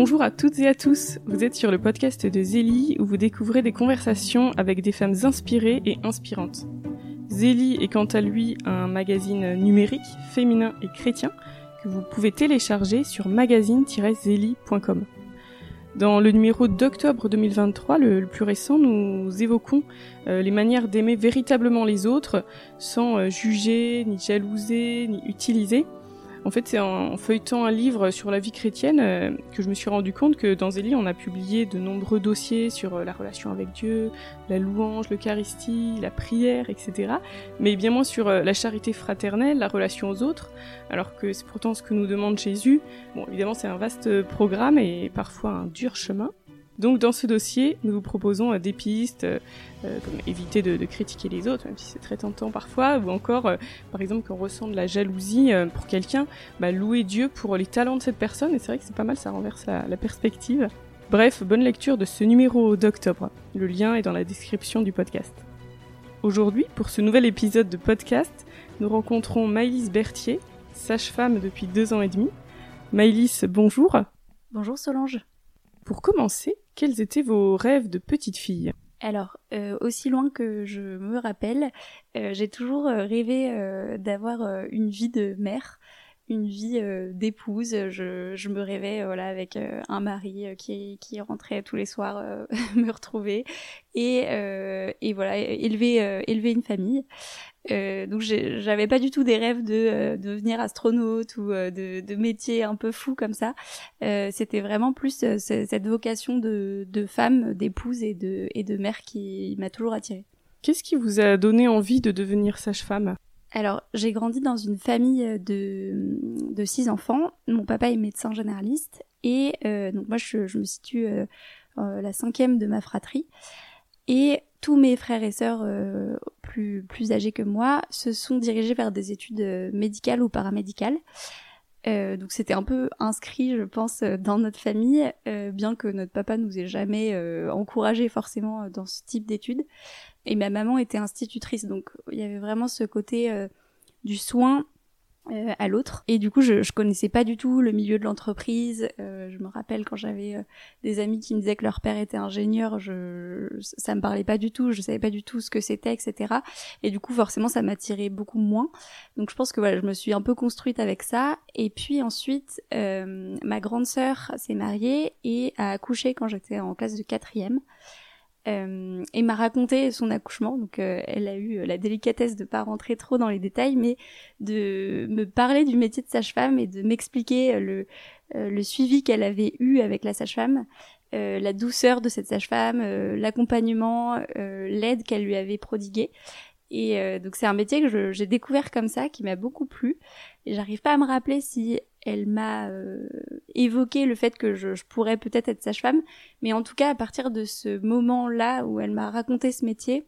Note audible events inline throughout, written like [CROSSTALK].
Bonjour à toutes et à tous, vous êtes sur le podcast de Zélie où vous découvrez des conversations avec des femmes inspirées et inspirantes. Zélie est quant à lui un magazine numérique, féminin et chrétien que vous pouvez télécharger sur magazine-zélie.com. Dans le numéro d'octobre 2023, le, plus récent, nous évoquons euh, les manières d'aimer véritablement les autres sans euh, juger, ni jalouser, ni utiliser. En fait, c'est en feuilletant un livre sur la vie chrétienne euh, que je me suis rendu compte que dans Zélie, on a publié de nombreux dossiers sur la relation avec Dieu, la louange, l'Eucharistie, la prière, etc. Mais bien moins sur la charité fraternelle, la relation aux autres, alors que c'est pourtant ce que nous demande Jésus. Bon, évidemment, c'est un vaste programme et parfois un dur chemin. Donc dans ce dossier, nous vous proposons euh, des pistes, euh, euh, comme éviter de, critiquer les autres, même si c'est très tentant parfois, ou encore, par exemple, quand on ressent de la jalousie pour quelqu'un, bah, louer Dieu pour les talents de cette personne, et c'est vrai que c'est pas mal, ça renverse la, la perspective. Bref, bonne lecture de ce numéro d'octobre. Le lien est dans la description du podcast. Aujourd'hui, pour ce nouvel épisode de podcast, nous rencontrons Maïlis Berthier, sage-femme depuis deux ans et demi. Maïlis, bonjour. Bonjour Solange. Pour commencer, quels étaient vos rêves de petite fille? Alors, euh, aussi loin que je me rappelle, euh, j'ai toujours euh, rêvé d'avoir une vie de mère, une vie d'épouse. Je, je, me rêvais voilà avec un mari qui, qui rentrait tous les soirs [LAUGHS] me retrouver et, et voilà élever élever une famille. Euh, donc j'avais pas du tout des rêves de, euh, devenir astronaute ou euh, de, de métiers un peu fous comme ça. Euh, C'était vraiment plus cette vocation de, de femme, d'épouse et de, et de mère qui m'a toujours attirée. Qu'est-ce qui vous a donné envie de devenir sage-femme? Alors, j'ai grandi dans une famille de, de six enfants. Mon papa est médecin généraliste et donc moi je, je me situe la cinquième de ma fratrie. Et tous mes frères et sœurs euh, plus, plus âgés que moi se sont dirigés vers des études euh, médicales ou paramédicales. Euh, donc c'était un peu inscrit, je pense, dans notre famille, bien que notre papa nous ait jamais encouragé forcément dans ce type d'études. Et ma maman était institutrice, donc il y avait vraiment ce côté du soin euh, à l'autre. Et du coup, je, je connaissais pas du tout le milieu de l'entreprise. Euh, je me rappelle quand j'avais euh, des amis qui me disaient que leur père était ingénieur, je, ça me parlait pas du tout. Je savais pas du tout ce que c'était, etc. Et du coup, forcément, ça m'attirait beaucoup moins. Donc, je pense que voilà, je me suis un peu construite avec ça. Et puis ensuite, ma grande sœur s'est mariée et a accouché quand j'étais en classe de quatrième. Euh, et m'a raconté son accouchement. Donc euh, elle a eu la délicatesse de pas rentrer trop dans les détails, mais de me parler du métier de sage-femme et de m'expliquer le, euh, le suivi qu'elle avait eu avec la sage-femme, la douceur de cette sage-femme, l'accompagnement, l'aide qu'elle lui avait prodiguée. Et donc c'est un métier que j'ai découvert comme ça, qui m'a beaucoup plu. Et j'arrive pas à me rappeler si elle m'a euh, évoqué le fait que je, pourrais peut-être être sage-femme, mais en tout cas à partir de ce moment-là où elle m'a raconté ce métier,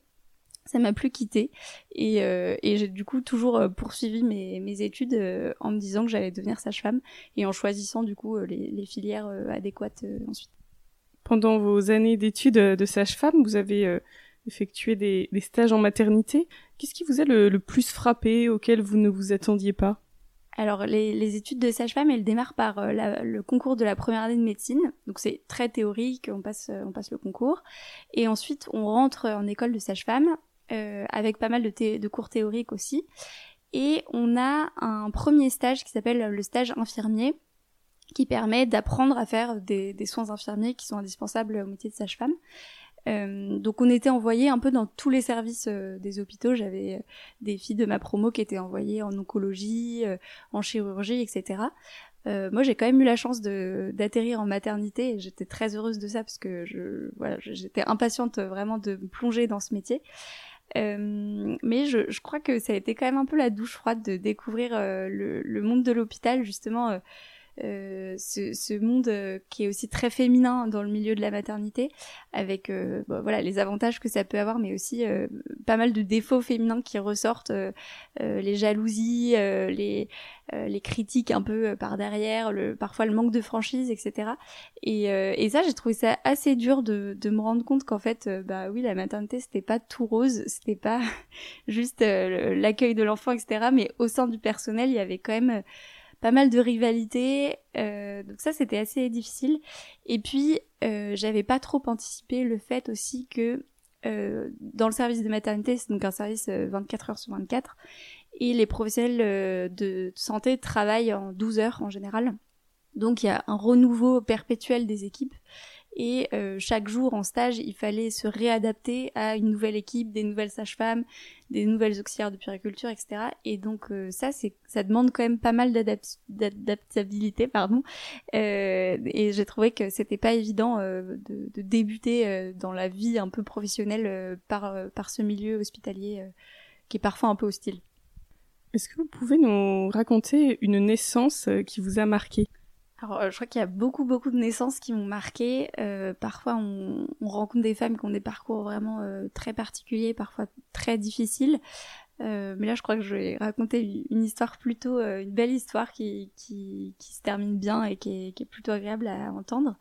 ça m'a plus quitté et, euh, et j'ai du coup toujours euh, poursuivi mes, mes études en me disant que j'allais devenir sage-femme et en choisissant du coup les, les filières adéquates ensuite. Pendant vos années d'études de sage-femme, vous avez effectué des, des, stages en maternité. Qu'est-ce qui vous a le plus frappé, auquel vous ne vous attendiez pas? Alors les, études de sage-femme, elles démarrent par euh, le concours de la première année de médecine. Donc c'est très théorique, on passe, euh, le concours. Et ensuite, on rentre en école de sage-femme euh, avec pas mal de, de, cours théoriques aussi. Et on a un premier stage qui s'appelle le stage infirmier qui permet d'apprendre à faire des, des, soins infirmiers qui sont indispensables au métier de sage-femme. Euh, donc on était envoyé un peu dans tous les services euh, des hôpitaux. J'avais euh, des filles de ma promo qui étaient envoyées en oncologie, en chirurgie, etc. moi, j'ai quand même eu la chance d'atterrir en maternité et j'étais très heureuse de ça parce que je voilà, j'étais impatiente vraiment de me plonger dans ce métier. mais je, crois que ça a été quand même un peu la douche froide de découvrir le, monde de l'hôpital justement euh, ce, ce, monde euh, qui est aussi très féminin dans le milieu de la maternité, avec euh, voilà les avantages que ça peut avoir, mais aussi pas mal de défauts féminins qui ressortent, les jalousies, les les critiques un peu par derrière, le, parfois le manque de franchise, etc. Et, et ça, j'ai trouvé ça assez dur de, de me rendre compte qu'en fait, bah oui, la maternité c'était pas tout rose, c'était pas [LAUGHS] juste l'accueil de l'enfant, etc. Mais au sein du personnel, il y avait quand même pas mal de rivalité. donc ça, c'était assez difficile. Et puis, j'avais pas trop anticipé le fait aussi que dans le service de maternité, c'est donc un service 24 heures sur 24, et les professionnels de santé travaillent en 12 heures en général. Donc il y a un renouveau perpétuel des équipes et euh, chaque jour en stage, il fallait se réadapter à une nouvelle équipe, des nouvelles sages-femmes, des nouvelles auxiliaires de puriculture, etc. Et donc euh, ça, c'est ça demande quand même pas mal d'adaptabilité, pardon. Euh, et j'ai trouvé que c'était pas évident de, de, débuter dans la vie un peu professionnelle par par ce milieu hospitalier qui est parfois un peu hostile. Est-ce que vous pouvez nous raconter une naissance qui vous a marqué? Alors, euh, je crois qu'il y a beaucoup, beaucoup de naissances qui m'ont marqué. Euh, parfois, on, on, rencontre des femmes qui ont des parcours vraiment euh, très particuliers, parfois très difficiles. Euh, mais là, je crois que je vais raconter une histoire plutôt, euh, une belle histoire qui, qui, qui, se termine bien et qui est, qui est plutôt agréable à entendre.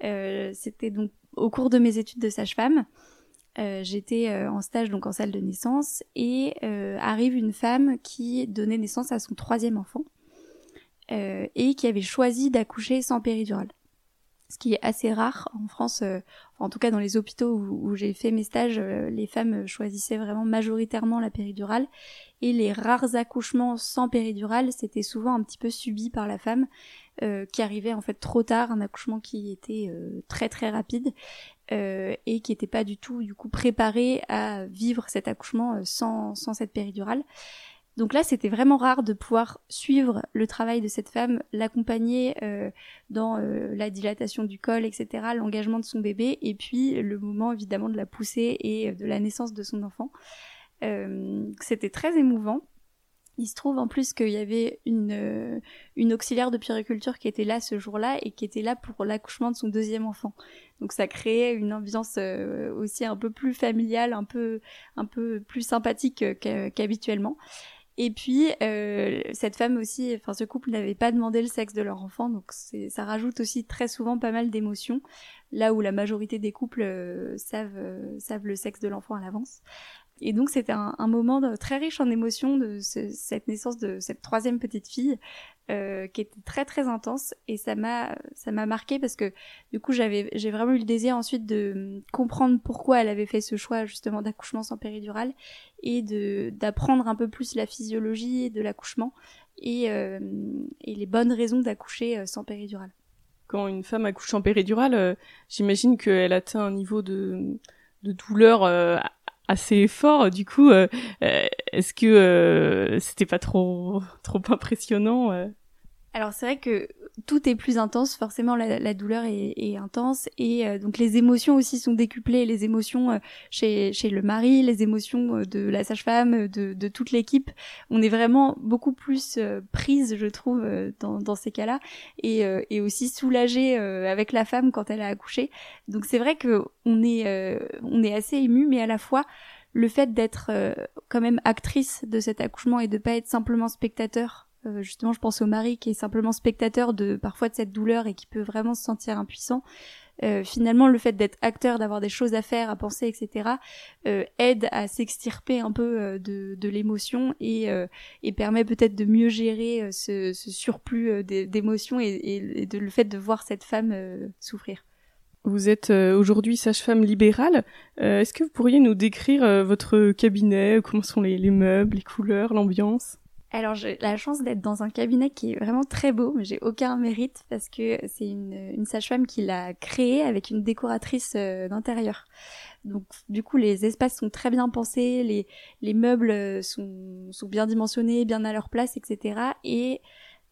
C'était donc au cours de mes études de sage-femme. J'étais en stage donc en salle de naissance et arrive une femme qui donnait naissance à son troisième enfant. Euh, et qui avait choisi d'accoucher sans péridurale. Ce qui est assez rare en France, euh, en tout cas dans les hôpitaux où, j'ai fait mes stages, euh, les femmes choisissaient vraiment majoritairement la péridurale et les rares accouchements sans péridurale, c'était souvent un petit peu subi par la femme qui arrivait en fait trop tard, un accouchement qui était très très rapide et qui n'était pas du tout du coup préparé à vivre cet accouchement sans, sans cette péridurale. Donc là, c'était vraiment rare de pouvoir suivre le travail de cette femme, l'accompagner euh, dans euh, la dilatation du col, etc., l'engagement de son bébé, et puis le moment évidemment de la poussée et de la naissance de son enfant. Euh, c'était très émouvant. Il se trouve en plus qu'il y avait une, une auxiliaire de périculture qui était là ce jour-là et qui était là pour l'accouchement de son deuxième enfant. Donc ça créait une ambiance aussi un peu plus familiale, un peu un peu plus sympathique qu'habituellement. Et puis euh, cette femme aussi, enfin ce couple n'avait pas demandé le sexe de leur enfant, donc ça rajoute aussi très souvent pas mal d'émotions, là où la majorité des couples euh, savent euh, savent le sexe de l'enfant à l'avance. Et donc c'était un, un, moment très riche en émotions de cette naissance de cette troisième petite fille euh, qui était très très intense et ça m'a ça m'a marqué parce que du coup j'avais j'ai vraiment eu le désir ensuite de comprendre pourquoi elle avait fait ce choix justement d'accouchement sans péridurale et de d'apprendre un peu plus la physiologie de l'accouchement et euh, et les bonnes raisons d'accoucher euh, sans péridurale. Quand une femme accouche sans péridurale, euh, j'imagine qu'elle atteint un niveau de de douleur assez fort. Du coup, euh, euh, est-ce que euh, c'était pas trop trop impressionnant Alors c'est vrai que tout est plus intense, forcément la, douleur est, intense et donc les émotions aussi sont décuplées, les émotions chez, chez le mari, les émotions de la sage-femme, de, de toute l'équipe. On est vraiment beaucoup plus prise, je trouve, dans, dans ces cas-là et, et aussi soulagée avec la femme quand elle a accouché. Donc c'est vrai que on est est assez ému, mais à la fois le fait d'être euh, quand même actrice de cet accouchement et de pas être simplement spectateur euh, justement je pense au mari qui est simplement spectateur de parfois de cette douleur et qui peut vraiment se sentir impuissant. Euh, finalement le fait d'être acteur d'avoir des choses à faire à penser etc aide à s'extirper un peu de, de l'émotion et, et permet peut-être de mieux gérer ce, ce surplus d'émotions et, et, de le fait de voir cette femme souffrir. Vous êtes euh, aujourd'hui sage-femme libérale. Euh, est-ce que vous pourriez nous décrire euh, votre cabinet Comment sont les, meubles, les couleurs, l'ambiance? Alors j'ai la chance d'être dans un cabinet qui est vraiment très beau, mais j'ai aucun mérite parce que c'est une, une sage-femme qui l'a créé avec une décoratrice d'intérieur. Donc du coup les espaces sont très bien pensés, les, les meubles sont, sont bien dimensionnés, bien à leur place, etc. Et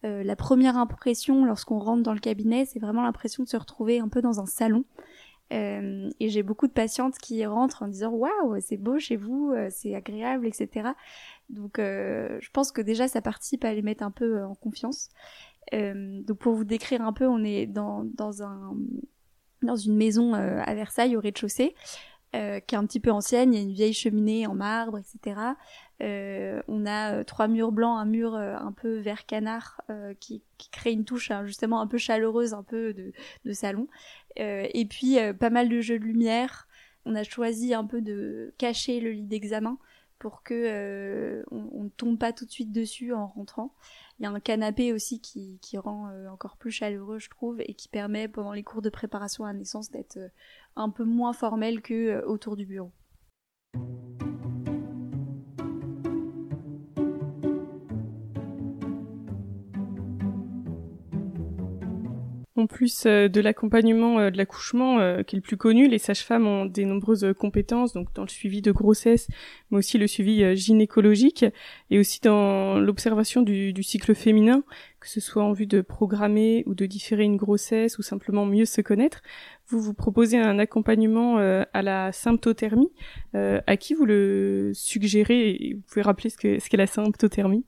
euh, la première impression lorsqu'on rentre dans le cabinet, c'est vraiment l'impression de se retrouver un peu dans un salon. Euh, et j'ai beaucoup de patientes qui rentrent en disant waouh c'est beau chez vous, euh, c'est agréable, etc. Donc je pense que déjà ça participe à les mettre un peu en confiance. donc pour vous décrire un peu, on est dans, dans un dans une maison à Versailles au rez-de-chaussée. qui est un petit peu ancienne, il y a une vieille cheminée en marbre, etc. Euh, on a euh, trois murs blancs, un mur euh, un peu vert canard qui, crée une touche hein, justement un peu chaleureuse, un peu de, salon. et puis pas mal de jeux de lumière. On a choisi un peu de cacher le lit d'examen pour que on, ne tombe pas tout de suite dessus en rentrant. Il y a un canapé aussi qui, rend encore plus chaleureux, je trouve, et qui permet pendant les cours de préparation à naissance d'être un peu moins formel que autour du bureau. En plus euh, de l'accompagnement euh, de l'accouchement euh, qui est le plus connu, les sages-femmes ont des nombreuses compétences donc dans le suivi de grossesse, mais aussi le suivi gynécologique et aussi dans l'observation du, cycle féminin, que ce soit en vue de programmer ou de différer une grossesse ou simplement mieux se connaître. Vous vous proposez un accompagnement à la symptothermie. à qui vous le suggérez Vous pouvez rappeler ce qu'est la symptothermie?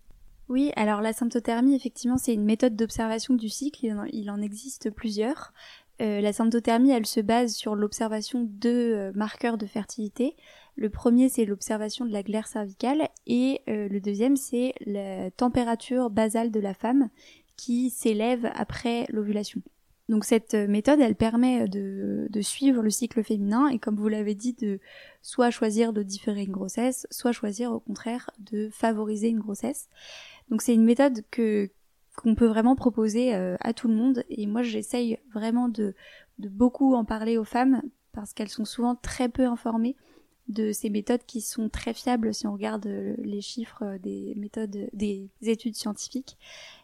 Oui, alors la symptothermie, effectivement, c'est une méthode d'observation du cycle. Il en, existe plusieurs. Euh, la symptothermie, elle se base sur l'observation de euh, marqueurs de fertilité. Le premier, c'est l'observation de la glaire cervicale et euh, le deuxième, c'est la température basale de la femme qui s'élève après l'ovulation. Donc cette méthode, elle permet de, de, suivre le cycle féminin et comme vous l'avez dit, de soit choisir de différer une grossesse, soit choisir au contraire de favoriser une grossesse. Donc c'est une méthode que qu'on peut vraiment proposer euh, à tout le monde. Et moi j'essaye vraiment de, de beaucoup en parler aux femmes parce qu'elles sont souvent très peu informées de ces méthodes qui sont très fiables si on regarde euh, les chiffres euh, des méthodes des études scientifiques.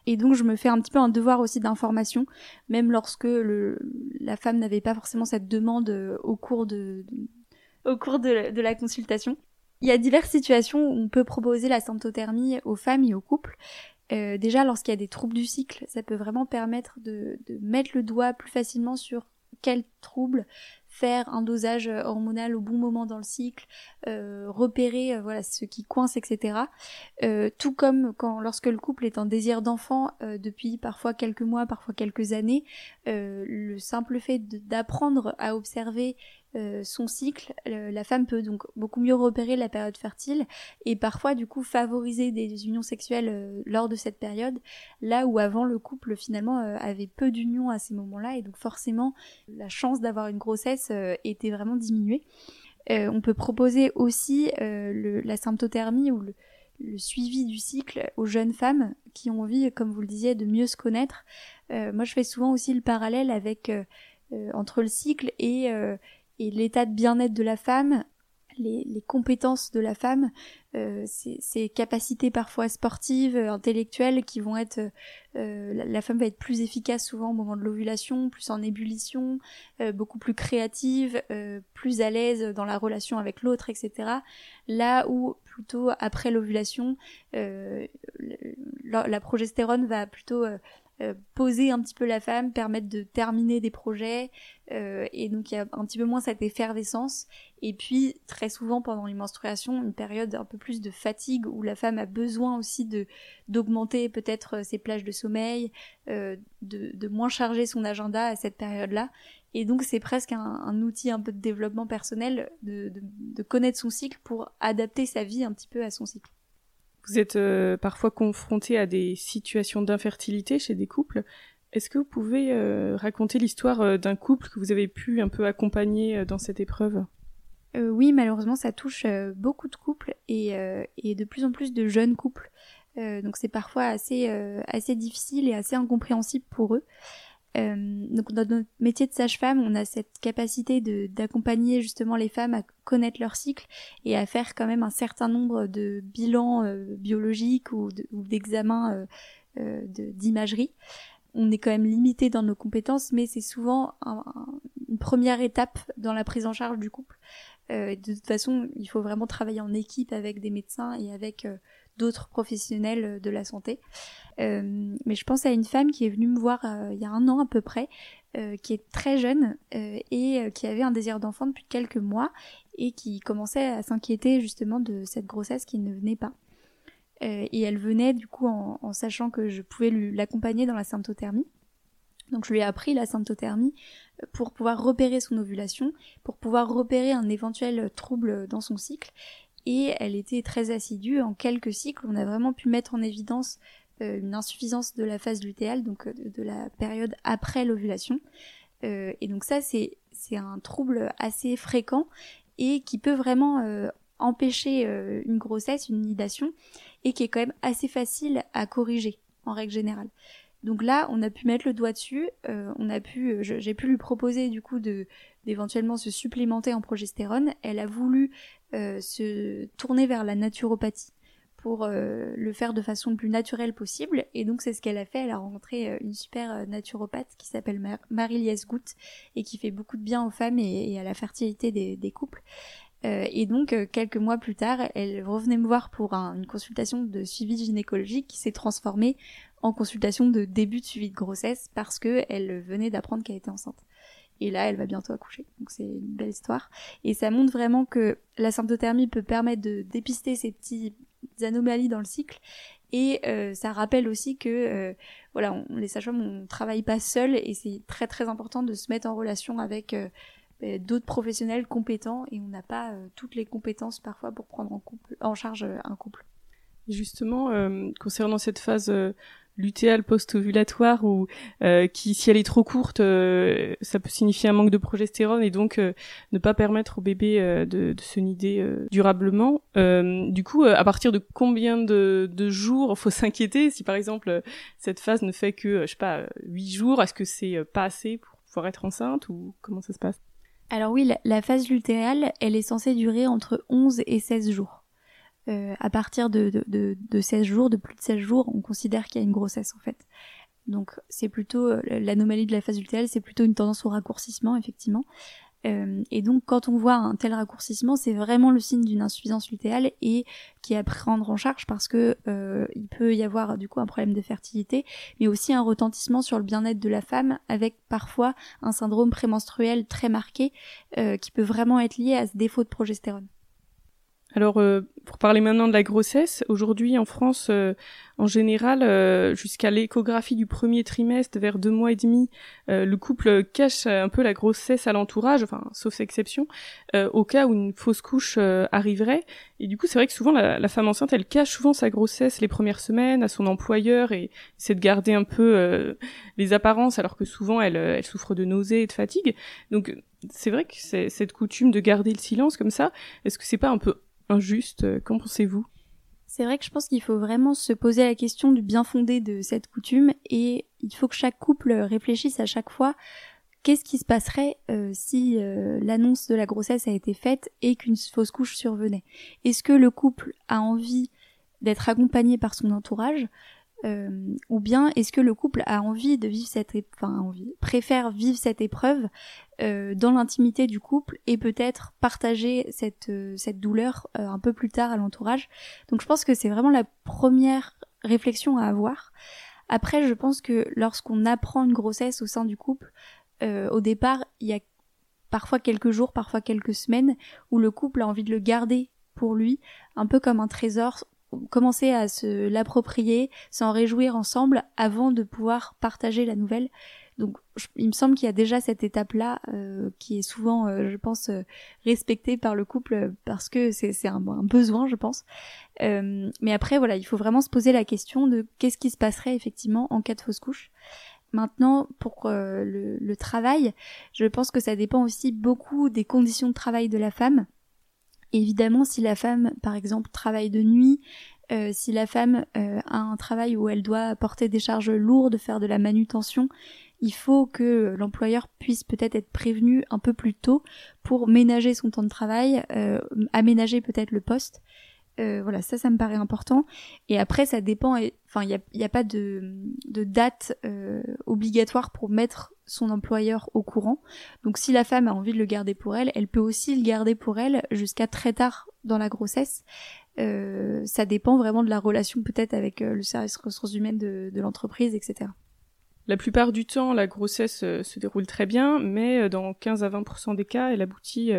Et donc je me fais un petit peu un devoir aussi d'information même lorsque le, la femme n'avait pas forcément cette demande au cours de, au cours de la consultation il y a diverses situations où on peut proposer la symptothermie aux femmes et aux couples. Euh, déjà, lorsqu'il y a des troubles du cycle, ça peut vraiment permettre de, mettre le doigt plus facilement sur quel trouble faire un dosage hormonal au bon moment dans le cycle, euh, repérer euh, voilà ce qui coince, etc. Tout comme quand lorsque le couple est en désir d'enfant depuis parfois quelques mois, parfois quelques années, le simple fait d'apprendre à observer euh, son cycle, la femme peut donc beaucoup mieux repérer la période fertile et parfois du coup favoriser des unions sexuelles euh, lors de cette période, là où avant le couple finalement euh, avait peu d'unions à ces moments-là et donc forcément la chance d'avoir une grossesse était vraiment diminuée. on peut proposer aussi la symptothermie ou le, le, suivi du cycle aux jeunes femmes qui ont envie, comme vous le disiez, de mieux se connaître. moi je fais souvent aussi le parallèle avec entre le cycle et et l'état de bien-être de la femme, les, les, compétences de la femme, euh, capacités parfois sportives, intellectuelles qui vont être, euh, la, femme va être plus efficace souvent au moment de l'ovulation, plus en ébullition, euh, beaucoup plus créative, euh, plus à l'aise dans la relation avec l'autre, etc. Là où plutôt après l'ovulation, euh, la, la, progestérone va plutôt euh, poser un petit peu la femme, permettre de terminer des projets, euh, et donc il y a un petit peu moins cette effervescence. Et puis très souvent pendant les menstruations, une période un peu plus de fatigue où la femme a besoin aussi de d'augmenter peut-être euh, ses plages de sommeil, de, de moins charger son agenda à cette période-là. Et donc c'est presque un, un, outil un peu de développement personnel de, de, de connaître son cycle pour adapter sa vie un petit peu à son cycle. Vous êtes euh, parfois confronté à des situations d'infertilité chez des couples. Est-ce que vous pouvez euh, raconter l'histoire euh, d'un couple que vous avez pu un peu accompagner dans cette épreuve? Oui, malheureusement, ça touche beaucoup de couples et, de plus en plus de jeunes couples. donc c'est parfois assez difficile et assez incompréhensible pour eux. Euh, donc dans notre métier de sage-femme, on a cette capacité d'accompagner justement les femmes à connaître leur cycle et à faire quand même un certain nombre de bilans euh, biologiques ou d'examens euh, d'imagerie. On est quand même limité dans nos compétences, mais c'est souvent une première étape dans la prise en charge du couple. de toute façon, il faut vraiment travailler en équipe avec des médecins et avec d'autres professionnels de la santé. Euh, mais je pense à une femme qui est venue me voir euh, il y a un an à peu près, euh, qui est très jeune et qui avait un désir d'enfant depuis quelques mois et qui commençait à s'inquiéter justement de cette grossesse qui ne venait pas. et elle venait du coup en, en sachant que je pouvais l'accompagner dans la symptothermie. Donc je lui ai appris la symptothermie pour pouvoir repérer son ovulation, pour pouvoir repérer un éventuel trouble dans son cycle. Et elle était très assidue. En quelques cycles, on a vraiment pu mettre en évidence euh, une insuffisance de la phase lutéale, donc euh, de, la période après l'ovulation. Euh, et donc ça, c'est c'est un trouble assez fréquent et qui peut vraiment empêcher une grossesse, une nidation, et qui est quand même assez facile à corriger. en règle générale. Donc là, on a pu mettre le doigt dessus, on a pu, j'ai pu lui proposer du coup d'éventuellement se supplémenter en progestérone. Elle a voulu se tourner vers la naturopathie pour euh, le faire de façon le plus naturelle possible. Et donc c'est ce qu'elle a fait. Elle a rencontré euh, une super euh, naturopathe qui s'appelle Marie-Liesse Goutte et qui fait beaucoup de bien aux femmes et, à la fertilité des, couples. et donc quelques mois plus tard, elle revenait me voir pour une consultation de suivi gynécologique qui s'est transformée en consultation de début de suivi de grossesse parce que elle venait d'apprendre qu'elle était enceinte. Et là, elle va bientôt accoucher. Donc c'est une belle histoire. Et ça montre vraiment que la symptothermie peut permettre de dépister ces petits anomalies dans le cycle. Et euh, ça rappelle aussi que euh, voilà, on, les sages-femmes, on travaille pas seul et c'est très très important de se mettre en relation avec euh, bah, d'autres professionnels compétents et on n'a pas toutes les compétences parfois pour prendre en, en charge un couple. Justement, concernant cette phase lutéale post-ovulatoire ou euh, qui si elle est trop courte euh, ça peut signifier un manque de progestérone et donc euh, ne pas permettre au bébé de, de, se nider durablement. Du coup à partir de combien de, de jours faut s'inquiéter si par exemple cette phase ne fait que je sais pas huit jours est-ce que c'est pas assez pour pouvoir être enceinte ou comment ça se passe? Alors oui la, la phase lutéale elle est censée durer entre 11 et 16 jours euh, à partir de, de, de, 16 jours, de plus de 16 jours, on considère qu'il y a une grossesse en fait. Donc c'est plutôt euh, l'anomalie de la phase lutéale, c'est plutôt une tendance au raccourcissement effectivement. Euh, et donc quand on voit un tel raccourcissement, c'est vraiment le signe d'une insuffisance lutéale et qui est à prendre en charge parce que euh, il peut y avoir du coup un problème de fertilité, mais aussi un retentissement sur le bien-être de la femme avec parfois un syndrome prémenstruel très marqué euh, qui peut vraiment être lié à ce défaut de progestérone. Alors, euh, pour parler maintenant de la grossesse, aujourd'hui en France, euh, en général, euh, jusqu'à l'échographie du premier trimestre, vers deux mois et demi, le couple cache un peu la grossesse à l'entourage, enfin, sauf exception, au cas où une fausse couche arriverait. Et du coup, c'est vrai que souvent, la, femme enceinte, elle cache souvent sa grossesse les premières semaines à son employeur et essaie de garder un peu les apparences, alors que souvent, elle, elle souffre de nausées et de fatigue. Donc, c'est vrai que cette coutume de garder le silence comme ça, est-ce que c'est pas un peu injuste. Euh, qu'en pensez-vous? C'est vrai que je pense qu'il faut vraiment se poser la question du bien fondé de cette coutume et il faut que chaque couple réfléchisse à chaque fois qu'est-ce qui se passerait euh, si euh, l'annonce de la grossesse a été faite et qu'une fausse couche survenait. Est-ce que le couple a envie d'être accompagné par son entourage? Euh, ou bien est-ce que le couple a envie de vivre cette, enfin envie, préfère vivre cette épreuve euh, dans l'intimité du couple et peut-être partager cette euh, cette douleur un peu plus tard à l'entourage? Donc je pense que c'est vraiment la première réflexion à avoir. Après, je pense que lorsqu'on apprend une grossesse au sein du couple, au départ, il y a parfois quelques jours, parfois quelques semaines, où le couple a envie de le garder pour lui, un peu comme un trésor commencer à se l'approprier, s'en réjouir ensemble avant de pouvoir partager la nouvelle. Donc il me semble qu'il y a déjà cette étape-là euh, qui est souvent, euh, je pense, euh, respectée par le couple parce que c'est un, un, besoin, je pense. mais après, voilà, il faut vraiment se poser la question de qu'est-ce qui se passerait effectivement en cas de fausse couche. Maintenant, pour le, le travail, je pense que ça dépend aussi beaucoup des conditions de travail de la femme. Évidemment, si la femme, par exemple, travaille de nuit, euh, si la femme euh, a un travail où elle doit porter des charges lourdes, faire de la manutention, il faut que l'employeur puisse peut-être être prévenu un peu plus tôt pour ménager son temps de travail, euh, aménager peut-être le poste. Voilà, ça, ça me paraît important. Et après, ça dépend. Enfin, il n'y a, y a, pas de, date obligatoire pour mettre son employeur au courant. Donc si la femme a envie de le garder pour elle, elle peut aussi le garder pour elle jusqu'à très tard dans la grossesse. Euh, ça dépend vraiment de la relation peut-être avec euh, le service ressources humaines de l'entreprise, etc. La plupart du temps, la grossesse euh, se déroule très bien, mais euh, dans 15 à 20% des cas, elle aboutit,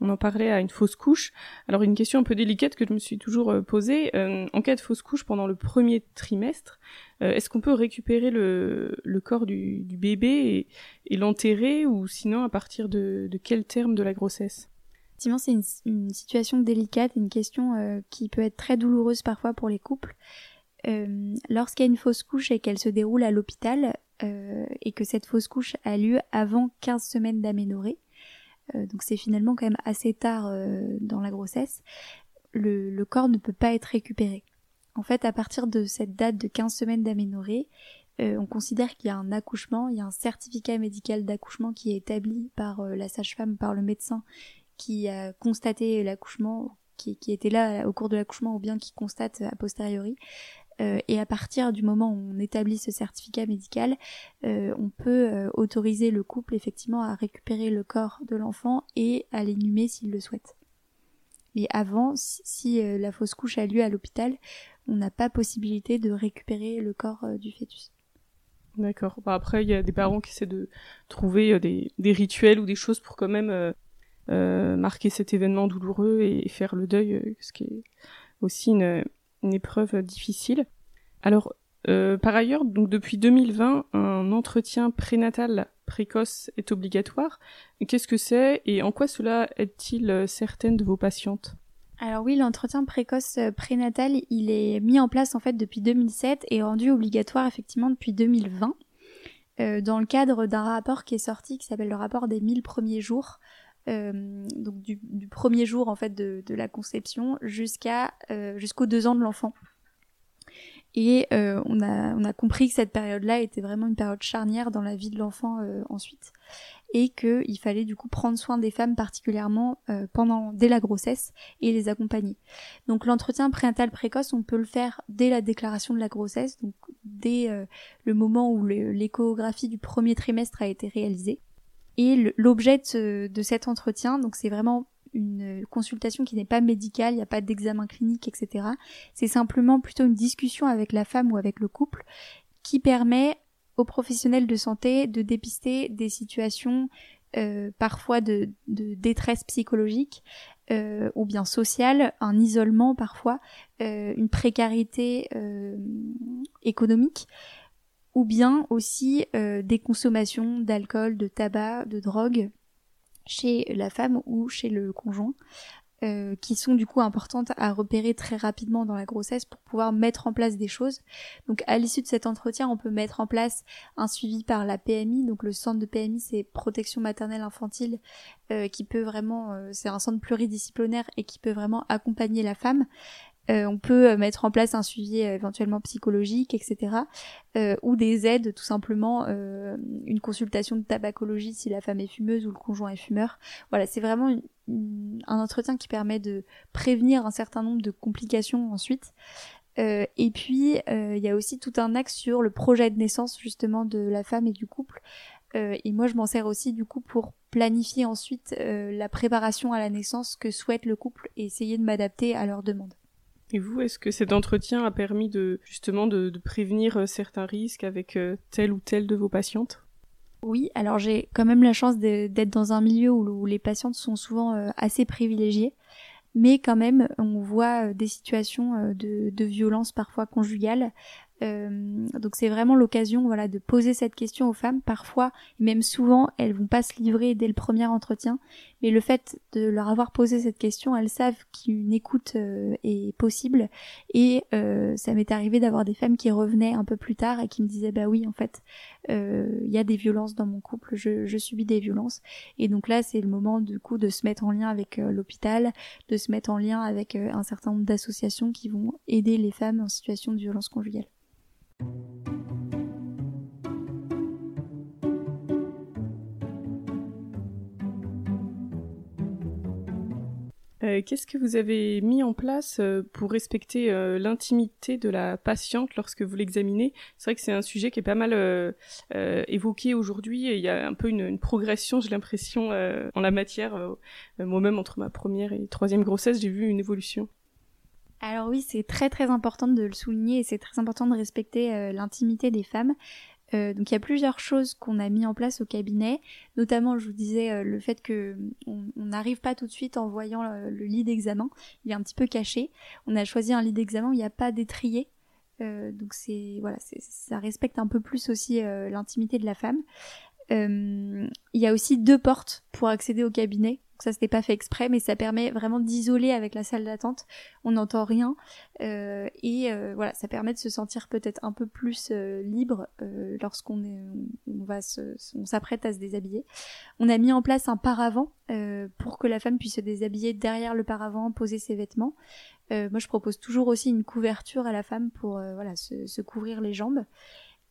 on en parlait, à une fausse couche. Alors une question un peu délicate que je me suis toujours posée, en cas de fausse couche pendant le premier trimestre, est-ce qu'on peut récupérer le, corps du, bébé et, l'enterrer, ou sinon à partir de, quel terme de la grossesse? Effectivement, c'est une, situation délicate, une question euh, qui peut être très douloureuse parfois pour les couples. Euh, Lorsqu'il y a une fausse couche et qu'elle se déroule à l'hôpital, euh, et que cette fausse couche a lieu avant 15 semaines d'aménorrhée, euh, donc c'est finalement quand même assez tard dans la grossesse, le, corps ne peut pas être récupéré. En fait, à partir de cette date de 15 semaines d'aménorrhée, euh, on considère qu'il y a un accouchement, il y a un certificat médical d'accouchement qui est établi par euh, la sage-femme, par le médecin qui a constaté l'accouchement, qui, était là au cours de l'accouchement ou bien qui constate a posteriori. Euh, et à partir du moment où on établit ce certificat médical, on peut autoriser le couple effectivement à récupérer le corps de l'enfant et à l'inhumer s'il le souhaite. Mais avant, si, la fausse couche a lieu à l'hôpital, on n'a pas possibilité de récupérer le corps du fœtus. D'accord. Bah, après, il y a des parents qui essaient de trouver euh, des, rituels ou des choses pour quand même euh, euh, marquer cet événement douloureux et, faire le deuil, ce qui est aussi une, une épreuve difficile. Alors, par ailleurs, donc depuis 2020, un entretien prénatal précoce est obligatoire. Qu'est-ce que c'est et en quoi cela aide-t-il certaines de vos patientes? Alors oui, l'entretien précoce euh, prénatal, il est mis en place en fait depuis 2007 et rendu obligatoire effectivement depuis 2020 euh, dans le cadre d'un rapport qui est sorti qui s'appelle le rapport des 1000 premiers jours. Euh, donc du, premier jour en fait de, la conception jusqu'à jusqu'aux deux ans de l'enfant. Et on, a, on a compris que cette période-là était vraiment une période charnière dans la vie de l'enfant ensuite et qu'il fallait du coup prendre soin des femmes particulièrement euh, pendant dès la grossesse et les accompagner. Donc l'entretien prénatal précoce, on peut le faire dès la déclaration de la grossesse, donc dès euh, le moment où l'échographie du premier trimestre a été réalisée. Et l'objet de, cet entretien, donc c'est vraiment une consultation qui n'est pas médicale, il n'y a pas d'examen clinique, etc. C'est simplement plutôt une discussion avec la femme ou avec le couple qui permet aux professionnels de santé de dépister des situations euh, parfois de, détresse psychologique euh, ou bien sociale, un isolement parfois, euh, une précarité économique, ou bien aussi des consommations d'alcool, de tabac, de drogue chez la femme ou chez le conjoint. Euh, qui sont du coup importantes à repérer très rapidement dans la grossesse pour pouvoir mettre en place des choses. Donc à l'issue de cet entretien, on peut mettre en place un suivi par la PMI. Donc le centre de PMI, c'est protection maternelle infantile, euh, qui peut vraiment, euh, c'est un centre pluridisciplinaire et qui peut vraiment accompagner la femme. Euh, on peut euh, mettre en place un suivi euh, éventuellement psychologique, etc. ou des aides, tout simplement une consultation de tabacologie si la femme est fumeuse ou le conjoint est fumeur. Voilà, c'est vraiment un entretien qui permet de prévenir un certain nombre de complications ensuite. et puis, il y a aussi tout un axe sur le projet de naissance justement de la femme et du couple. et moi, je m'en sers aussi du coup pour planifier ensuite la préparation à la naissance que souhaite le couple et essayer de m'adapter à leurs demandes. Et vous, est-ce que cet entretien a permis de justement de, prévenir euh, certains risques avec euh, telle ou telle de vos patientes? Oui, alors j'ai quand même la chance d'être dans un milieu où, les patientes sont souvent euh, assez privilégiées, mais quand même on voit des situations de, violence parfois conjugales euh, donc c'est vraiment l'occasion voilà de poser cette question aux femmes. Parfois, même souvent, elles vont pas se livrer dès le premier entretien, mais le fait de leur avoir posé cette question, elles savent qu'une écoute euh, est possible. Et euh, ça m'est arrivé d'avoir des femmes qui revenaient un peu plus tard et qui me disaient bah oui en fait il y a des violences dans mon couple, je, je subis des violences. Et donc là c'est le moment du coup de se mettre en lien avec l'hôpital, de se mettre en lien avec un certain nombre d'associations qui vont aider les femmes en situation de violence conjugale. Euh, qu'est-ce que vous avez mis en place euh, pour respecter euh, l'intimité de la patiente lorsque vous l'examinez? C'est vrai que c'est un sujet qui est pas mal évoqué aujourd'hui. Il y a un peu une, une progression, j'ai l'impression, en la matière. Moi-même, entre ma première et troisième grossesse, j'ai vu une évolution. Alors oui, c'est très très important de le souligner et c'est très important de respecter euh, l'intimité des femmes. Euh, donc il y a plusieurs choses qu'on a mis en place au cabinet, notamment je vous disais euh, le fait que on n'arrive pas tout de suite en voyant le, lit d'examen, il est un petit peu caché. On a choisi un lit d'examen il n'y a pas d'étrier, donc c'est voilà, ça respecte un peu plus aussi l'intimité de la femme. il y a aussi deux portes pour accéder au cabinet, ça c'était pas fait exprès, mais ça permet vraiment d'isoler avec la salle d'attente. On n'entend rien euh, et euh, voilà, ça permet de se sentir peut-être un peu plus euh, libre lorsqu'on va on s'apprête à se déshabiller. On a mis en place un paravent pour que la femme puisse se déshabiller derrière le paravent, poser ses vêtements. moi, je propose toujours aussi une couverture à la femme pour voilà se, couvrir les jambes.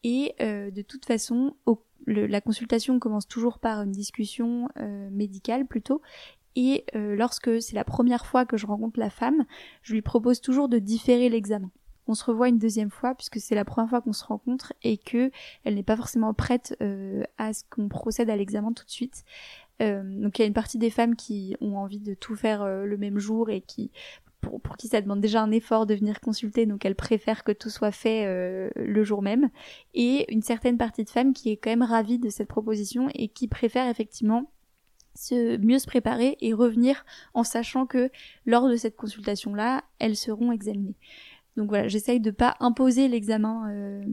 Et de toute façon, au la consultation commence toujours par une discussion euh, médicale plutôt. Et euh, lorsque c'est la première fois que je rencontre la femme, je lui propose toujours de différer l'examen. On se revoit une deuxième fois puisque c'est la première fois qu'on se rencontre et que elle n'est pas forcément prête euh, à ce qu'on procède à l'examen tout de suite. donc il y a une partie des femmes qui ont envie de tout faire le même jour et qui pour, qui ça demande déjà un effort de venir consulter, donc elle préfère que tout soit fait euh, le jour même, et une certaine partie de femmes qui est quand même ravie de cette proposition et qui préfère effectivement se mieux se préparer et revenir en sachant que lors de cette consultation là, elles seront examinées. Donc voilà, j'essaye de pas imposer l'examen euh,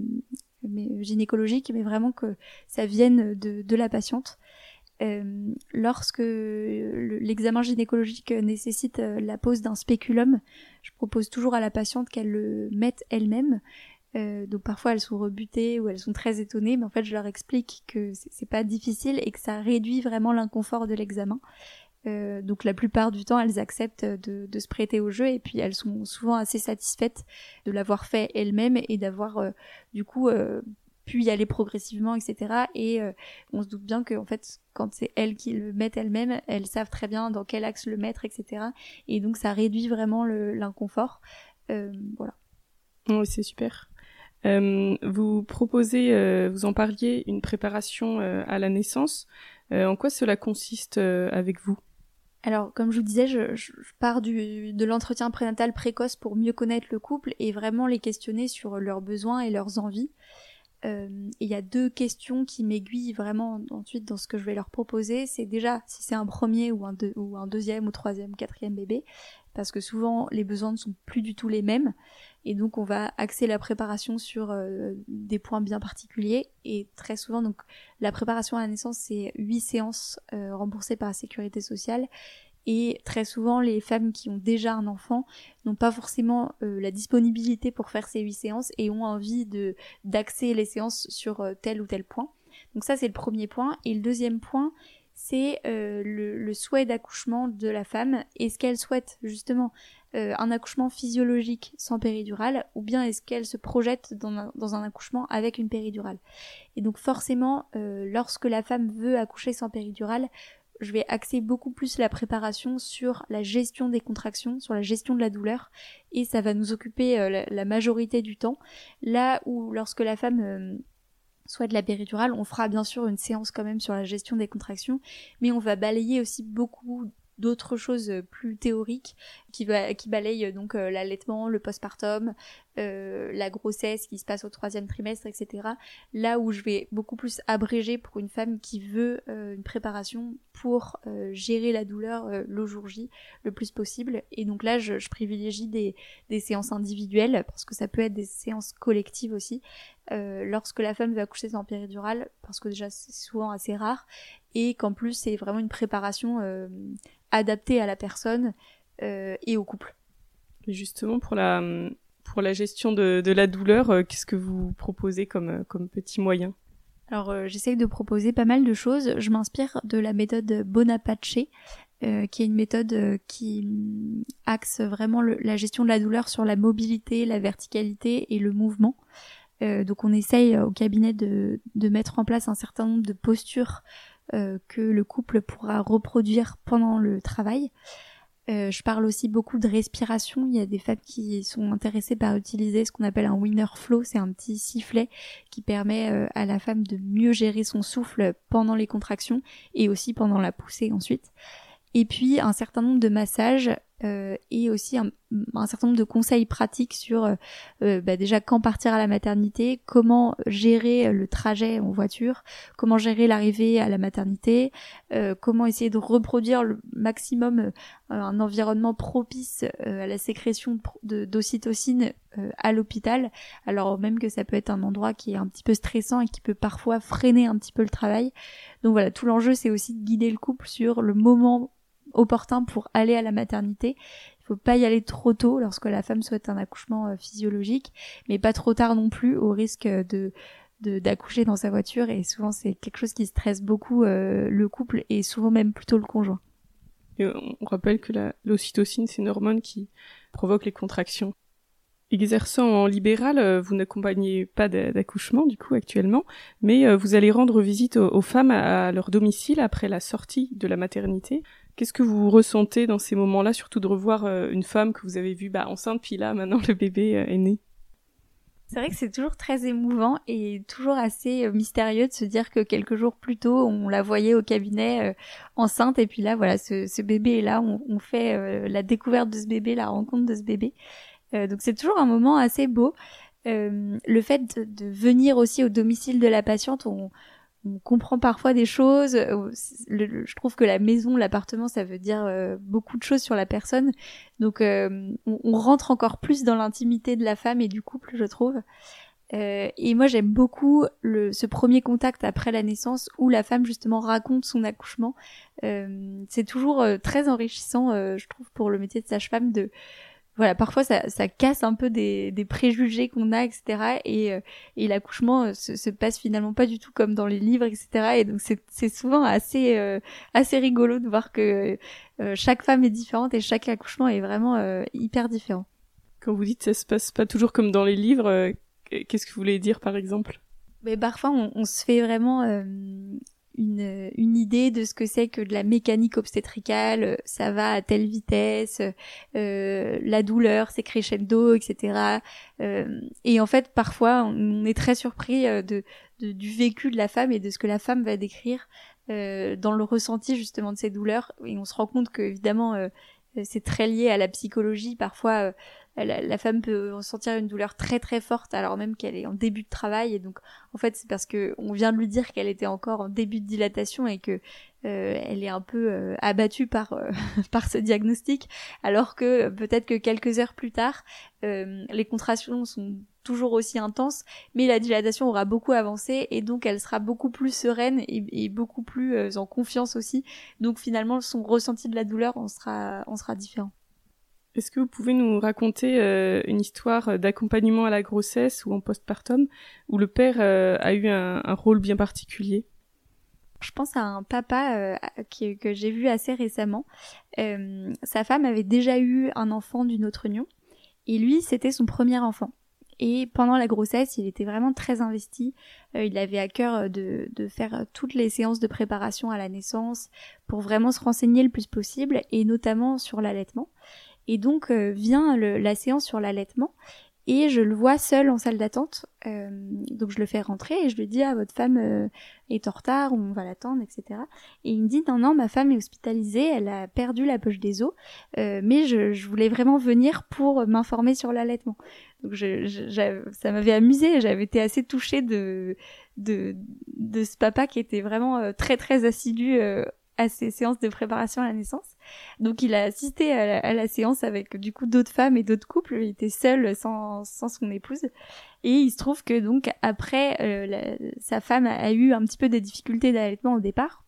gynécologique, mais vraiment que ça vienne de, de la patiente. Euh, lorsque l'examen gynécologique nécessite euh, la pose d'un spéculum, je propose toujours à la patiente qu'elle le mette elle-même. Euh, donc parfois elles sont rebutées ou elles sont très étonnées, mais en fait je leur explique que c'est pas difficile et que ça réduit vraiment l'inconfort de l'examen. Euh, donc la plupart du temps, elles acceptent de, de, se prêter au jeu et puis elles sont souvent assez satisfaites de l'avoir fait elles-mêmes et d'avoir du coup puis y aller progressivement, etc. Et euh, on se doute bien que en fait, quand c'est elles qui le mettent elles-mêmes, elles savent très bien dans quel axe le mettre, etc. Et donc ça réduit vraiment l'inconfort. Euh, voilà. Oui, c'est super. Euh, vous proposez, vous en parliez, une préparation à la naissance. en quoi cela consiste avec vous? Alors, comme je vous disais, je, je pars du, de l'entretien prénatal précoce pour mieux connaître le couple et vraiment les questionner sur leurs besoins et leurs envies. Euh, il y a deux questions qui m'aiguillent vraiment ensuite dans ce que je vais leur proposer. C'est déjà si c'est un premier ou un, ou un deuxième ou troisième, quatrième bébé, parce que souvent les besoins ne sont plus du tout les mêmes. Et donc on va axer la préparation sur euh, des points bien particuliers. Et très souvent, donc la préparation à la naissance, c'est huit séances euh, remboursées par la sécurité sociale. Et très souvent, les femmes qui ont déjà un enfant n'ont pas forcément euh, la disponibilité pour faire ces huit séances et ont envie de d'axer les séances sur euh, tel ou tel point. Donc ça, c'est le premier point. Et le deuxième point, c'est euh, le, souhait d'accouchement de la femme. Est-ce qu'elle souhaite justement un accouchement physiologique sans péridurale ou bien est-ce qu'elle se projette dans un, dans un, accouchement avec une péridurale? Et donc forcément, lorsque la femme veut accoucher sans péridurale, je vais axer beaucoup plus la préparation sur la gestion des contractions, sur la gestion de la douleur, et ça va nous occuper euh, la, majorité du temps. Là où lorsque la femme euh, soit la péridurale, on fera bien sûr une séance quand même sur la gestion des contractions, mais on va balayer aussi beaucoup d'autres choses euh, plus théoriques qui, qui balayent euh, donc l'allaitement, le postpartum, euh, la grossesse qui se passe au troisième trimestre, etc. Là où je vais beaucoup plus abréger pour une femme qui veut une préparation pour gérer la douleur le jour J le plus possible. Et donc là, je, je privilégie des, des, séances individuelles parce que ça peut être des séances collectives aussi. lorsque la femme veut accoucher sans péridurale, parce que déjà c'est souvent assez rare, et qu'en plus c'est vraiment une préparation adapté à la personne euh, et au couple. Justement, pour la, pour la gestion de, de la douleur, euh, qu'est-ce que vous proposez comme, euh, comme petit moyen? Alors euh, j'essaye de proposer pas mal de choses. Je m'inspire de la méthode Bonapace, euh, qui est une méthode qui mm, axe vraiment la gestion de la douleur sur la mobilité, la verticalité et le mouvement. Euh, donc on essaye au cabinet de, de, mettre en place un certain nombre de postures euh, que le couple pourra reproduire pendant le travail. Euh, je parle aussi beaucoup de respiration. Il y a des femmes qui sont intéressées par utiliser ce qu'on appelle un winner flow. C'est un petit sifflet qui permet euh, à la femme de mieux gérer son souffle pendant les contractions et aussi pendant la poussée ensuite. Et puis un certain nombre de massages euh, et aussi un, certain nombre de conseils pratiques sur euh, euh, bah déjà quand partir à la maternité, comment gérer le trajet en voiture, comment gérer l'arrivée à la maternité, comment essayer de reproduire le maximum un environnement propice à la sécrétion d'ocytocine à l'hôpital, alors même que ça peut être un endroit qui est un petit peu stressant et qui peut parfois freiner un petit peu le travail. Donc voilà, tout l'enjeu c'est aussi de guider le couple sur le moment opportun pour aller à la maternité. Il faut pas y aller trop tôt lorsque la femme souhaite un accouchement physiologique, mais pas trop tard non plus au risque de d'accoucher dans sa voiture et souvent c'est quelque chose qui stresse beaucoup le couple et souvent même plutôt le conjoint. On rappelle que l'ocytocine, c'est une hormone qui provoque les contractions. Exerçant en libéral, euh, vous n'accompagnez pas d'accouchement du coup actuellement, mais euh, vous allez rendre visite aux, femmes à, leur domicile après la sortie de la maternité. Qu'est-ce que vous ressentez dans ces moments-là, surtout de revoir euh, une femme que vous avez vue bah, enceinte, puis là maintenant le bébé est né? C'est vrai que c'est toujours très émouvant et toujours assez euh, mystérieux de se dire que quelques jours plus tôt, on la voyait au cabinet euh, enceinte et puis là, voilà, ce, bébé est là, on, fait euh, la découverte de ce bébé, la rencontre de ce bébé. donc c'est toujours un moment assez beau. le fait de, de, venir aussi au domicile de la patiente, on, on comprend parfois des choses. Euh, je trouve que la maison, l'appartement, ça veut dire euh, beaucoup de choses sur la personne. Donc, euh, on, rentre encore plus dans l'intimité de la femme et du couple, je trouve. et moi, j'aime beaucoup ce premier contact après la naissance où la femme justement raconte son accouchement. c'est toujours très enrichissant, je trouve, pour le métier de sage-femme de voilà, parfois ça, ça casse un peu des, des préjugés qu'on a, etc. Et, euh, et l'accouchement euh, se, se, passe finalement pas du tout comme dans les livres, etc. Et donc c'est souvent assez euh, assez rigolo de voir que chaque femme est différente et chaque accouchement est vraiment hyper différent. Quand vous dites ça se passe pas toujours comme dans les livres, qu'est-ce que vous voulez dire par exemple? Mais parfois on, on se fait vraiment une, une idée de ce que c'est que de la mécanique obstétricale, ça va à telle vitesse, euh, la douleur, c'est crescendo, etc. Euh, et en fait, parfois, on est très surpris euh, de, du vécu de la femme et de ce que la femme va décrire euh, dans le ressenti justement de ces douleurs. Et on se rend compte que évidemment, euh, c'est très lié à la psychologie. Parfois, la, femme peut ressentir une douleur très très forte alors même qu'elle est en début de travail. Et donc en fait c'est parce que on vient de lui dire qu'elle était encore en début de dilatation et que euh, elle est un peu euh, abattue par euh, [LAUGHS] par ce diagnostic. Alors que peut-être que quelques heures plus tard les contractions sont toujours aussi intenses mais la dilatation aura beaucoup avancé et donc elle sera beaucoup plus sereine et, et beaucoup plus en confiance aussi. Donc finalement son ressenti de la douleur on sera on sera différent est-ce que vous pouvez nous raconter euh, une histoire d'accompagnement à la grossesse ou en postpartum où le père euh, a eu un, rôle bien particulier? Je pense à un papa euh, que j'ai vu assez récemment. sa femme avait déjà eu un enfant d'une autre union et lui c'était son premier enfant. Et pendant la grossesse, il était vraiment très investi. il avait à cœur de, faire toutes les séances de préparation à la naissance pour vraiment se renseigner le plus possible et notamment sur l'allaitement. Et donc euh, vient la séance sur l'allaitement et je le vois seul en salle d'attente. Euh, donc je le fais rentrer et je lui dis ah votre femme euh, est en retard on va l'attendre etc. Et il me dit non non ma femme est hospitalisée, elle a perdu la poche des os, mais je, je, voulais vraiment venir pour m'informer sur l'allaitement. Donc ça m'avait amusé, j'avais été assez touchée de, de de ce papa qui était vraiment très très assidu à ces séances de préparation à la naissance. Donc il a assisté à la, séance avec du coup d'autres femmes et d'autres couples. Il était seul sans, sans son épouse. Et il se trouve que donc après, euh, sa femme a, eu un petit peu des difficultés d'allaitement au départ.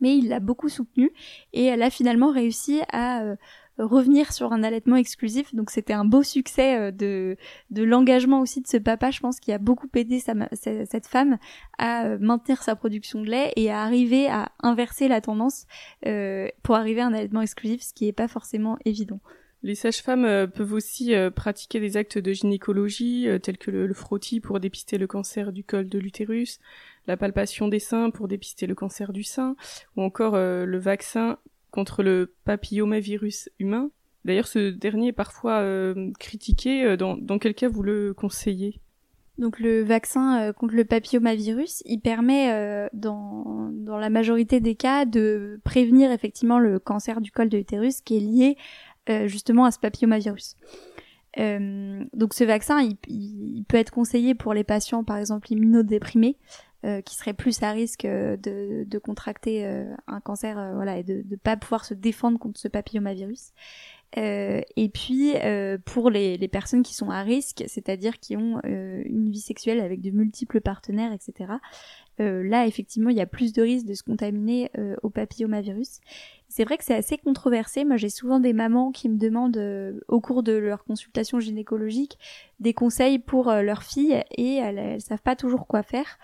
Mais il l'a beaucoup soutenue et elle a finalement réussi à euh, revenir sur un allaitement exclusif. Donc c'était un beau succès euh, de, de l'engagement aussi de ce papa, je pense, qui a beaucoup aidé sa, cette femme à euh, maintenir sa production de lait et à arriver à inverser la tendance euh, pour arriver à un allaitement exclusif, ce qui n'est pas forcément évident. Les sages-femmes peuvent aussi pratiquer des actes de gynécologie tels que le, le, frottis pour dépister le cancer du col de l'utérus, la palpation des seins pour dépister le cancer du sein, ou encore le vaccin contre le papillomavirus humain. D'ailleurs, ce dernier est parfois euh, critiqué. Euh, dans, dans, quel cas vous le conseillez? Donc le vaccin euh, contre le papillomavirus, il permet dans, dans la majorité des cas de prévenir effectivement le cancer du col de l'utérus qui est lié justement à ce papillomavirus. donc ce vaccin, il, il, peut être conseillé pour les patients par exemple immunodéprimés euh, qui serait plus à risque euh, de, de contracter euh, un cancer voilà et de ne pas pouvoir se défendre contre ce papillomavirus et puis pour les, les, personnes qui sont à risque c'est-à-dire qui ont une vie sexuelle avec de multiples partenaires etc là effectivement il y a plus de risques de se contaminer au papillomavirus. C'est vrai que c'est assez controversé. Moi, j'ai souvent des mamans qui me demandent au cours de leur consultation gynécologique des conseils pour leur fille et elles, elles savent pas toujours quoi faire.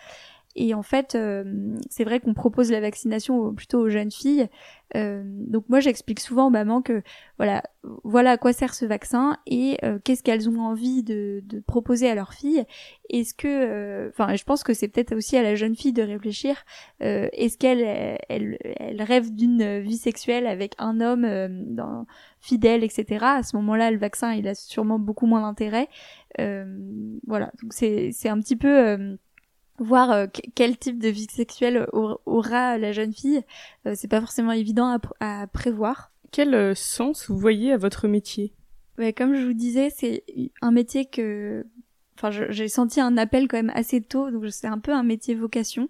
Et en fait, euh, c'est vrai qu'on propose la vaccination plutôt aux jeunes filles. Euh, donc moi, j'explique souvent aux mamans que voilà, voilà à quoi sert ce vaccin et euh, qu'est-ce qu'elles ont envie de, de, proposer à leur fille. Est-ce que, enfin, je pense que c'est peut-être aussi à la jeune fille de réfléchir. Est-ce qu'elle, elle, elle, rêve d'une vie sexuelle avec un homme dans, fidèle, etc. À ce moment-là, le vaccin, il a sûrement beaucoup moins d'intérêt. voilà, donc c'est un petit peu voir euh, quel type de vie sexuelle aura la jeune fille, euh, c'est pas forcément évident à, prévoir. Quel euh, sens vous voyez à votre métier? Comme je vous disais, c'est un métier que, enfin, j'ai senti un appel quand même assez tôt, donc c'est un peu un métier vocation.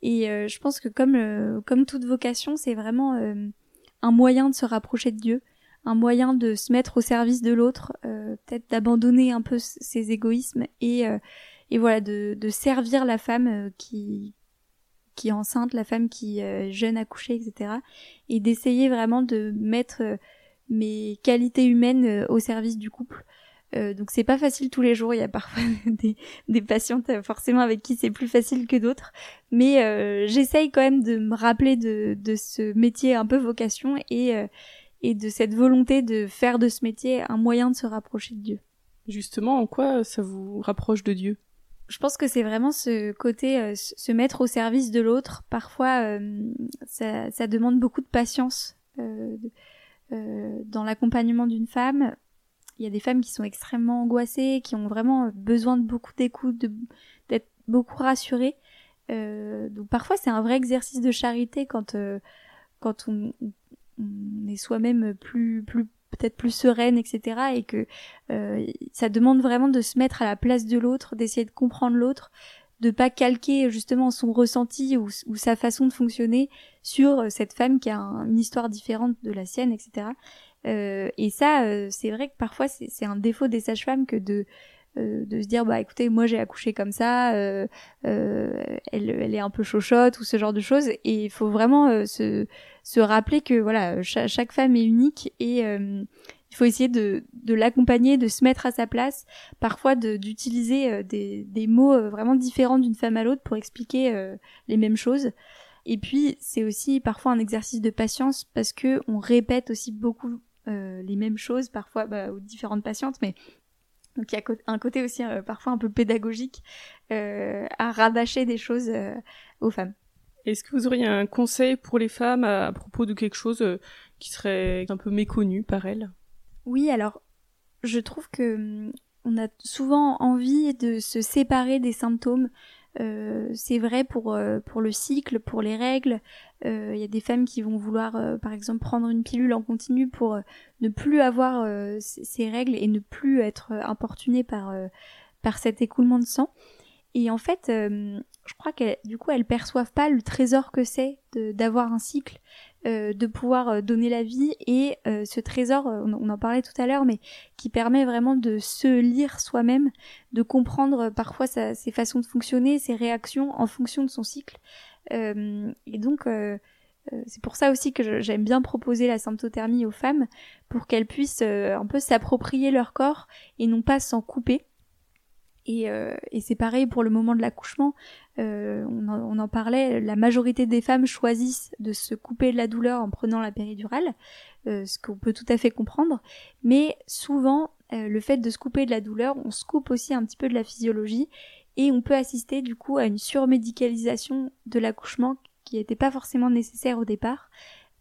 Et je pense que comme comme toute vocation, c'est vraiment un moyen de se rapprocher de Dieu, un moyen de se mettre au service de l'autre, peut-être d'abandonner un peu ses égoïsmes et et voilà de, de servir la femme euh, qui qui est enceinte, la femme qui est euh, jeune à coucher, etc. Et d'essayer vraiment de mettre euh, mes qualités humaines au service du couple. Euh, donc c'est pas facile tous les jours. Il y a parfois [LAUGHS] des, des patientes forcément avec qui c'est plus facile que d'autres, mais euh, j'essaye quand même de me rappeler de, de ce métier un peu vocation et et de cette volonté de faire de ce métier un moyen de se rapprocher de Dieu. Justement, en quoi ça vous rapproche de Dieu? Je pense que c'est vraiment ce côté euh, se mettre au service de l'autre. Parfois, euh, ça, ça, demande beaucoup de patience euh, euh dans l'accompagnement d'une femme. Il y a des femmes qui sont extrêmement angoissées, qui ont vraiment besoin de beaucoup d'écoute, d'être beaucoup rassurées. donc parfois, c'est un vrai exercice de charité quand quand on, on est soi-même plus plus peut-être plus sereine, etc. Et que euh, ça demande vraiment de se mettre à la place de l'autre, d'essayer de comprendre l'autre, de pas calquer justement son ressenti ou, sa façon de fonctionner sur euh, cette femme qui a une histoire différente de la sienne, etc. Euh, et ça, euh, c'est vrai que parfois c'est un défaut des sages-femmes que de de se dire bah écoutez moi j'ai accouché comme ça euh, euh, elle, elle est un peu chochotte ou ce genre de choses et il faut vraiment se se rappeler que voilà chaque, femme est unique et euh, il faut essayer de, de l'accompagner, de se mettre à sa place, parfois d'utiliser euh, des, des, mots euh, vraiment différents d'une femme à l'autre pour expliquer les mêmes choses. Et puis c'est aussi parfois un exercice de patience parce que on répète aussi beaucoup les mêmes choses parfois bah, aux différentes patientes, mais donc il y a un côté aussi parfois un peu pédagogique à rabâcher des choses aux femmes. Est-ce que vous auriez un conseil pour les femmes à, propos de quelque chose euh, qui serait un peu méconnu par elles? Oui, alors je trouve que hum, on a souvent envie de se séparer des symptômes. Euh, c'est vrai pour euh, pour le cycle, pour les règles. Il y a des femmes qui vont vouloir, par exemple, prendre une pilule en continu pour ne plus avoir ces règles et ne plus être importunées par par cet écoulement de sang. Et en fait, je crois qu'elle, du coup, elles perçoivent pas le trésor que c'est d'avoir un cycle, euh, de pouvoir euh, donner la vie et euh, ce trésor, on, en parlait tout à l'heure, mais qui permet vraiment de se lire soi-même, de comprendre parfois ses façons de fonctionner, ses réactions en fonction de son cycle. Et donc, c'est pour ça aussi que j'aime bien proposer la symptothermie aux femmes pour qu'elles puissent un peu s'approprier leur corps et non pas s'en couper. Et, euh, c'est pareil pour le moment de l'accouchement. Euh, on, en parlait, la majorité des femmes choisissent de se couper de la douleur en prenant la péridurale, euh, ce qu'on peut tout à fait comprendre. Mais souvent, euh, le fait de se couper de la douleur, on se coupe aussi un petit peu de la physiologie et on peut assister du coup à une surmédicalisation de l'accouchement qui n'était pas forcément nécessaire au départ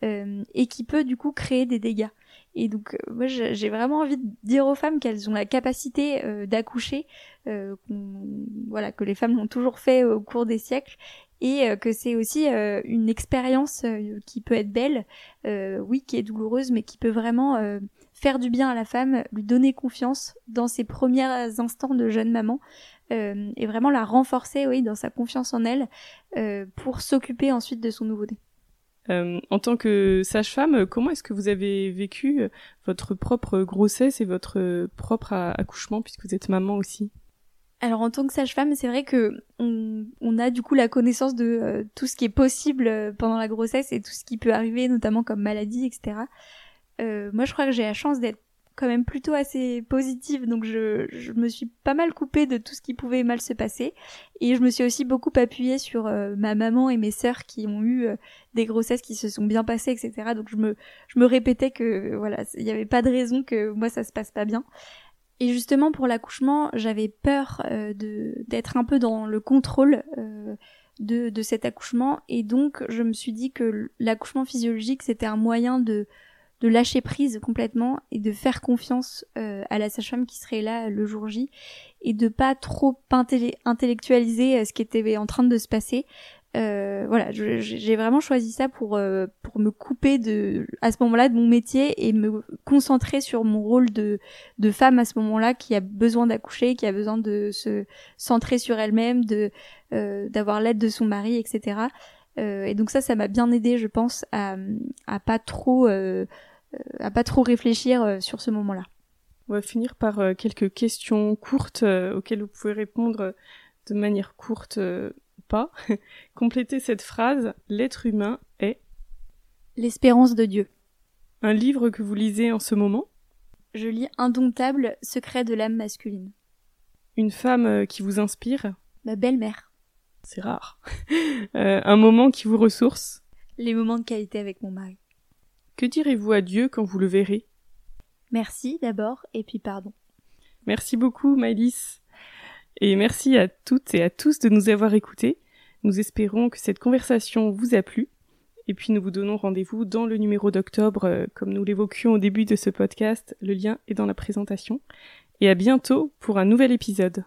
euh, et qui peut du coup créer des dégâts. Et donc, euh, moi, j'ai vraiment envie de dire aux femmes qu'elles ont la capacité euh, d'accoucher, voilà, que les femmes l'ont toujours fait au cours des siècles, et que c'est aussi une expérience qui peut être belle, oui, qui est douloureuse, mais qui peut vraiment faire du bien à la femme, lui donner confiance dans ses premiers instants de jeune maman, et vraiment la renforcer, oui, dans sa confiance en elle, pour s'occuper ensuite de son nouveau-né. Euh, en tant que sage-femme, comment est-ce que vous avez vécu euh, votre propre grossesse et votre propre accouchement puisque vous êtes maman aussi? Alors en tant que sage-femme, c'est vrai que on, a du coup la connaissance de euh, tout ce qui est possible euh, pendant la grossesse et tout ce qui peut arriver, notamment comme maladie, etc. Euh, moi, je crois que j'ai la chance d'être quand même plutôt assez positive, donc je, je, me suis pas mal coupée de tout ce qui pouvait mal se passer, et je me suis aussi beaucoup appuyée sur ma maman et mes sœurs qui ont eu des grossesses qui se sont bien passées, etc. Donc je me, je me répétais que voilà, il n'y avait pas de raison que moi ça se passe pas bien. Et justement pour l'accouchement, j'avais peur euh, de d'être un peu dans le contrôle euh, de, de cet accouchement et donc je me suis dit que l'accouchement physiologique c'était un moyen de de lâcher prise complètement et de faire confiance euh, à la sage-femme qui serait là le jour J et de pas trop intellectualiser ce qui était en train de se passer euh, voilà, j'ai vraiment choisi ça pour euh, pour me couper de à ce moment-là de mon métier et me concentrer sur mon rôle de de femme à ce moment-là qui a besoin d'accoucher, qui a besoin de se centrer sur elle-même, de euh, d'avoir l'aide de son mari, etc. et donc ça, ça m'a bien aidé, je pense, à à pas trop à pas trop réfléchir sur ce moment-là. On va finir par quelques questions courtes auxquelles vous pouvez répondre de manière courte pas, [LAUGHS] complétez cette phrase L'être humain est L'espérance de Dieu. Un livre que vous lisez en ce moment Je lis Indomptable, secret de l'âme masculine. Une femme euh, qui vous inspire Ma belle-mère. C'est rare. [LAUGHS] Euh, un moment qui vous ressource? Les moments de qualité avec mon mari. Que direz-vous à Dieu quand vous le verrez? Merci d'abord, et puis pardon. Merci beaucoup, Maëlys. Et merci à toutes et à tous de nous avoir écoutés. Nous espérons que cette conversation vous a plu. Et puis nous vous donnons rendez-vous dans le numéro d'octobre, euh, comme nous l'évoquions au début de ce podcast. Le lien est dans la présentation. Et à bientôt pour un nouvel épisode.